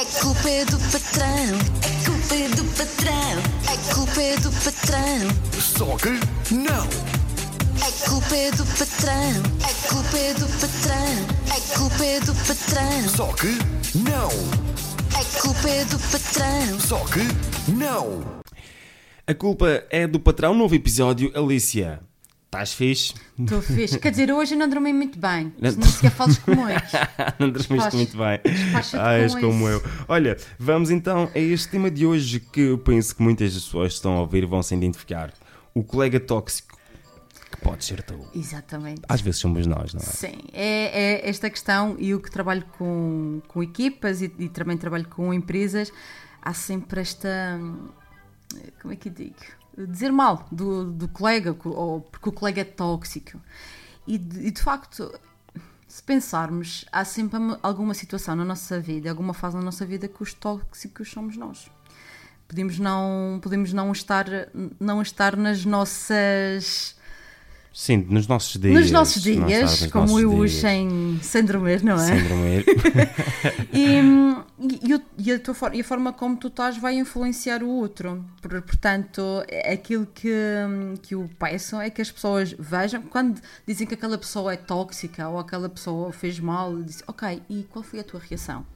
A culpa é do patrão, a culpa é do patrão, a culpa é do patrão, Só que não! a culpa é do patrão, a culpa é do patrão, a culpa é do patrão, Só que não! a culpa é do patrão. Só que não! A culpa é do patrão. Novo episódio. Alicia, estás fixe? Estou fixe. Quer dizer, hoje eu não dormi muito bem. Não- Se nem sequer falas como és. Não dormiste muito bem. Ah, és com como eu. Olha, vamos então a este tema de hoje que eu penso que muitas pessoas que estão a ouvir vão se identificar. O colega tóxico, que pode ser tu. Exatamente. Às vezes somos nós, não é? Sim, é, é esta questão, e eu que trabalho com, com equipas e, e também trabalho com empresas, há sempre esta. hum, Como é que eu digo? Dizer mal do, do colega, co- ou porque o colega é tóxico. E de, e de facto, se pensarmos, há sempre alguma situação na nossa vida, alguma fase na nossa vida que os tóxicos somos nós. Podemos não, podemos não estar, não estar nas nossas Sim, nos nossos dias. nos nossos dias, nos como nossos eu dias. sem, dormir, não é? Sem dormir. E, hum, e, a tua e a forma como tu estás vai influenciar o outro. Por- Portanto, aquilo que, hum, que eu peço é que as pessoas vejam, quando dizem que aquela pessoa é tóxica ou aquela pessoa fez mal, dizem, ok, e qual foi a tua reação?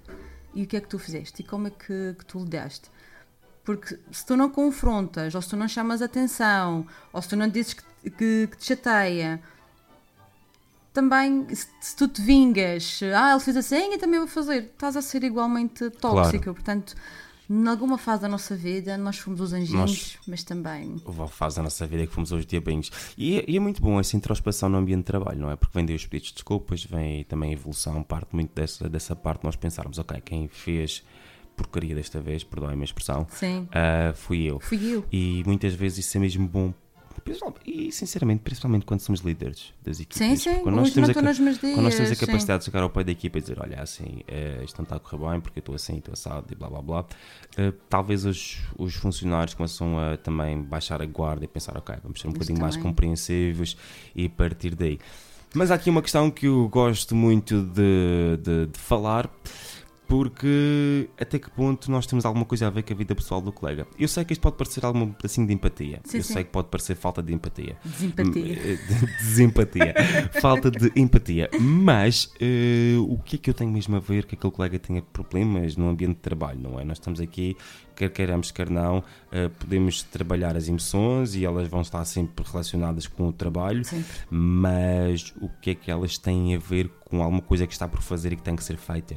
E o que é que tu fizeste? E como é que, que tu lidaste? Porque se tu não confrontas, ou se tu não chamas atenção, ou se tu não dizes que, que, que te chateia, também, se, se tu te vingas, ah, ele fez assim, eu também vou fazer, estás a ser igualmente tóxico. Portanto, em alguma fase da nossa vida, nós fomos os anjinhos, Nós- mas também. Houve uma fase da nossa vida que fomos aos diabinhos. E é, e é muito bom essa introspeção no ambiente de trabalho, não é? Porque vem daí os pedidos de desculpas, vem também a evolução, parte muito dessa, dessa parte nós pensarmos, ok, quem fez porcaria desta vez, perdoem-me a expressão, Sim. ah, fui eu. Fui eu. E muitas vezes isso é mesmo bom. E sinceramente, principalmente quando somos líderes das equipas. Sim, sim, quando nós temos a meus Quando nós temos a dias, sim. capacidade de chegar ao pé da equipa e dizer: Olha, assim, eh, isto não está a correr bem porque eu estou assim, estou assado e blá blá blá. eh, talvez os, os funcionários começam a também baixar a guarda e pensar: Ok, vamos ser um bocadinho mais compreensivos e partir daí. Mas há aqui uma questão que eu gosto muito de, de- de falar. Porque até que ponto nós temos alguma coisa a ver com a vida pessoal do colega? Eu sei que isto pode parecer algum pedacinho de empatia. Sim, eu sim. sei que pode parecer falta de empatia. Desempatia. De- Desempatia. Falta de empatia. Mas eh, o que é que eu tenho mesmo a ver que aquele colega tenha problemas no ambiente de trabalho, não é? Nós estamos aqui, quer queiramos, quer não, eh, podemos trabalhar as emoções e elas vão estar sempre relacionadas com o trabalho, Sempre. mas o que é que elas têm a ver com alguma coisa que está por fazer e que tem que ser feita?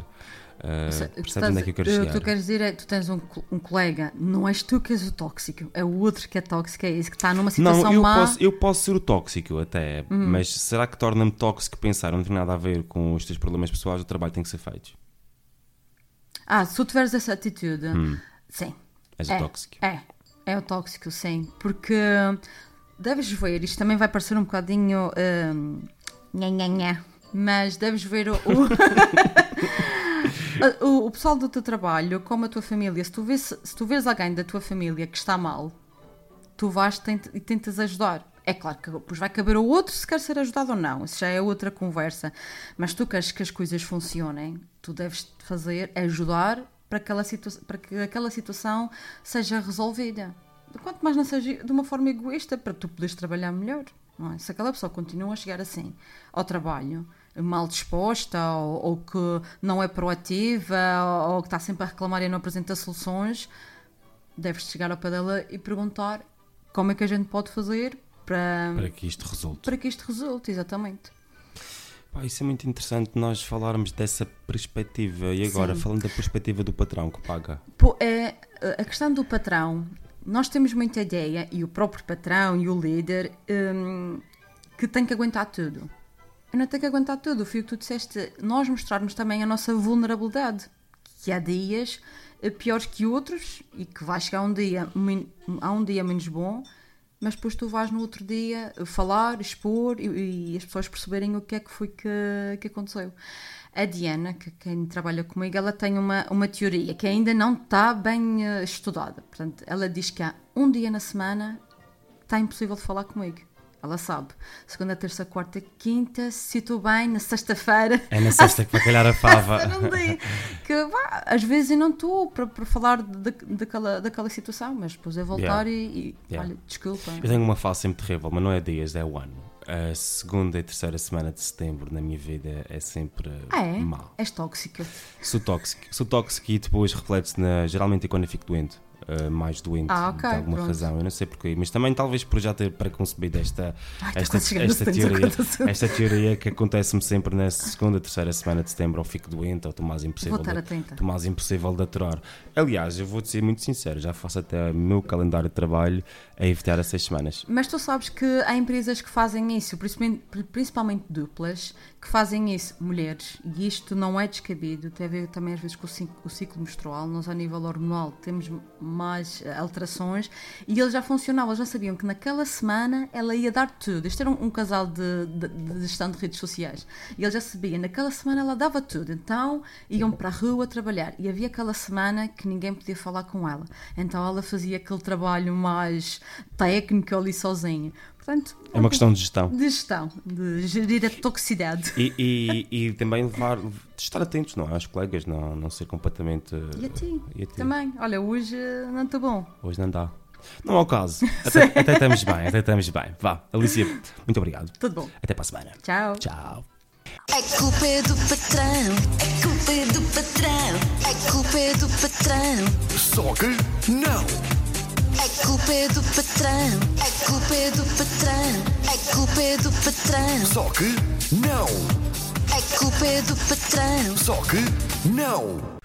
Se- tu percebes estás- onde é que eu quero o chegar? que tu queres dizer é tu tens um, um colega, não és tu que és o tóxico, é o outro que é tóxico, é esse que está numa situação Não, eu má. posso, eu posso ser o tóxico até, Uhum. mas será que torna-me tóxico pensar não tem nada a ver com os teus problemas pessoais, o trabalho tem que ser feito? Ah, se tu tiveres essa atitude, sim. Hum. És é, o tóxico. É, é o tóxico, sim. Porque deves ver, isto também vai parecer um bocadinho. hum, nha, nha, nha, mas deves ver o, o, o- pessoal do teu trabalho, como a tua família. Se tu, vês, se tu vês alguém da tua família que está mal, tu vais e tentas ajudar. É claro que depois vai caber ao outro se quer ser ajudado ou não, isso já é outra conversa. Mas tu queres que as coisas funcionem, tu deves fazer é ajudar para, aquela para que aquela situação seja resolvida. Quanto mais não seja de uma forma egoísta, para tu poderes trabalhar melhor. Não é? Se aquela pessoa continua a chegar assim ao trabalho, mal disposta, ou, ou que não é proativa, ou, ou que está sempre a reclamar e não apresenta soluções, deves chegar ao pé dela e perguntar como é que a gente pode fazer para, Para que isto resulte. para que isto resulte, exatamente. Pá, isso é muito interessante nós falarmos dessa perspectiva. E agora, Sim. falando da perspectiva do patrão que paga. Pô, é, a questão do patrão, nós temos muita ideia, e o próprio patrão e o líder, hum, que tem que aguentar tudo. Eu não tenho que aguentar tudo. Foi o que tu disseste, nós mostrarmos também a nossa vulnerabilidade. Que há dias eh, piores que outros e que vai chegar um dia, há um dia menos bom, mas depois tu vais no outro dia falar, expor e, e as pessoas perceberem o que é que foi que, que aconteceu. A Diana, que quem trabalha comigo, ela tem uma, uma teoria que ainda não está bem eh, estudada. Portanto, ela diz que há um dia na semana está impossível de falar comigo. Ela sabe. Segunda, terça, quarta, quinta, se estou bem, na sexta-feira. É na sexta que vai calhar a fava. Que, às vezes eu não estou para, para falar de, daquela, daquela situação, mas depois é voltar Yeah. e, e Yeah. olha, desculpa. Eu tenho uma fase sempre terrível, mas não é dias, é o ano. A segunda e terceira semana de setembro na minha vida é sempre Ah, é? mal. És tóxica. Sou tóxico. Sou tóxico e depois reflete-se na. Geralmente é quando eu fico doente. Uh, mais doente Ah, ok, por alguma pronto. razão, eu não sei porquê, mas também talvez por já ter preconcebido esta, Ai, esta, chegando esta, teoria, acontece. esta teoria que acontece-me sempre na segunda, terceira semana de setembro, ou fico doente, ou estou mais impossível, Vou estar de, estou mais impossível de aturar. Aliás, eu vou-te ser muito sincero, já faço até o meu calendário de trabalho a evitar as seis semanas. Mas tu sabes que há empresas que fazem isso, principalmente, principalmente duplas, que fazem isso, mulheres, e isto não é descabido, tem a ver também às vezes com o ciclo menstrual, nós a nível hormonal temos mais eh, alterações, e eles já funcionavam, eles já sabiam que naquela semana ela ia dar tudo. Este era um, um casal de, de, de gestão de redes sociais, e eles já sabiam, naquela semana ela dava tudo, então iam para a rua trabalhar, e havia aquela semana que ninguém podia falar com ela, então ela fazia aquele trabalho mais técnico ali sozinha. Portanto, É uma questão de gestão. de gestão, de gerir a toxicidade. E, e, e também levar, de estar atentos não, é? aos colegas, não, não ser completamente. E a ti? E a ti? Também. Olha, hoje não estou bom. Hoje não dá. Não é o caso. Até, até estamos bem, até estamos bem. Vá, Alicia, muito obrigado. Tudo bom. Até para a semana. Tchau. Tchau. É culpa é do patrão, é culpa é do patrão, é culpa é do patrão, Só que não. É culpa é do patrão, é culpa é do patrão, é culpa é do patrão, Só que não. é culpa é do patrão. Só que não.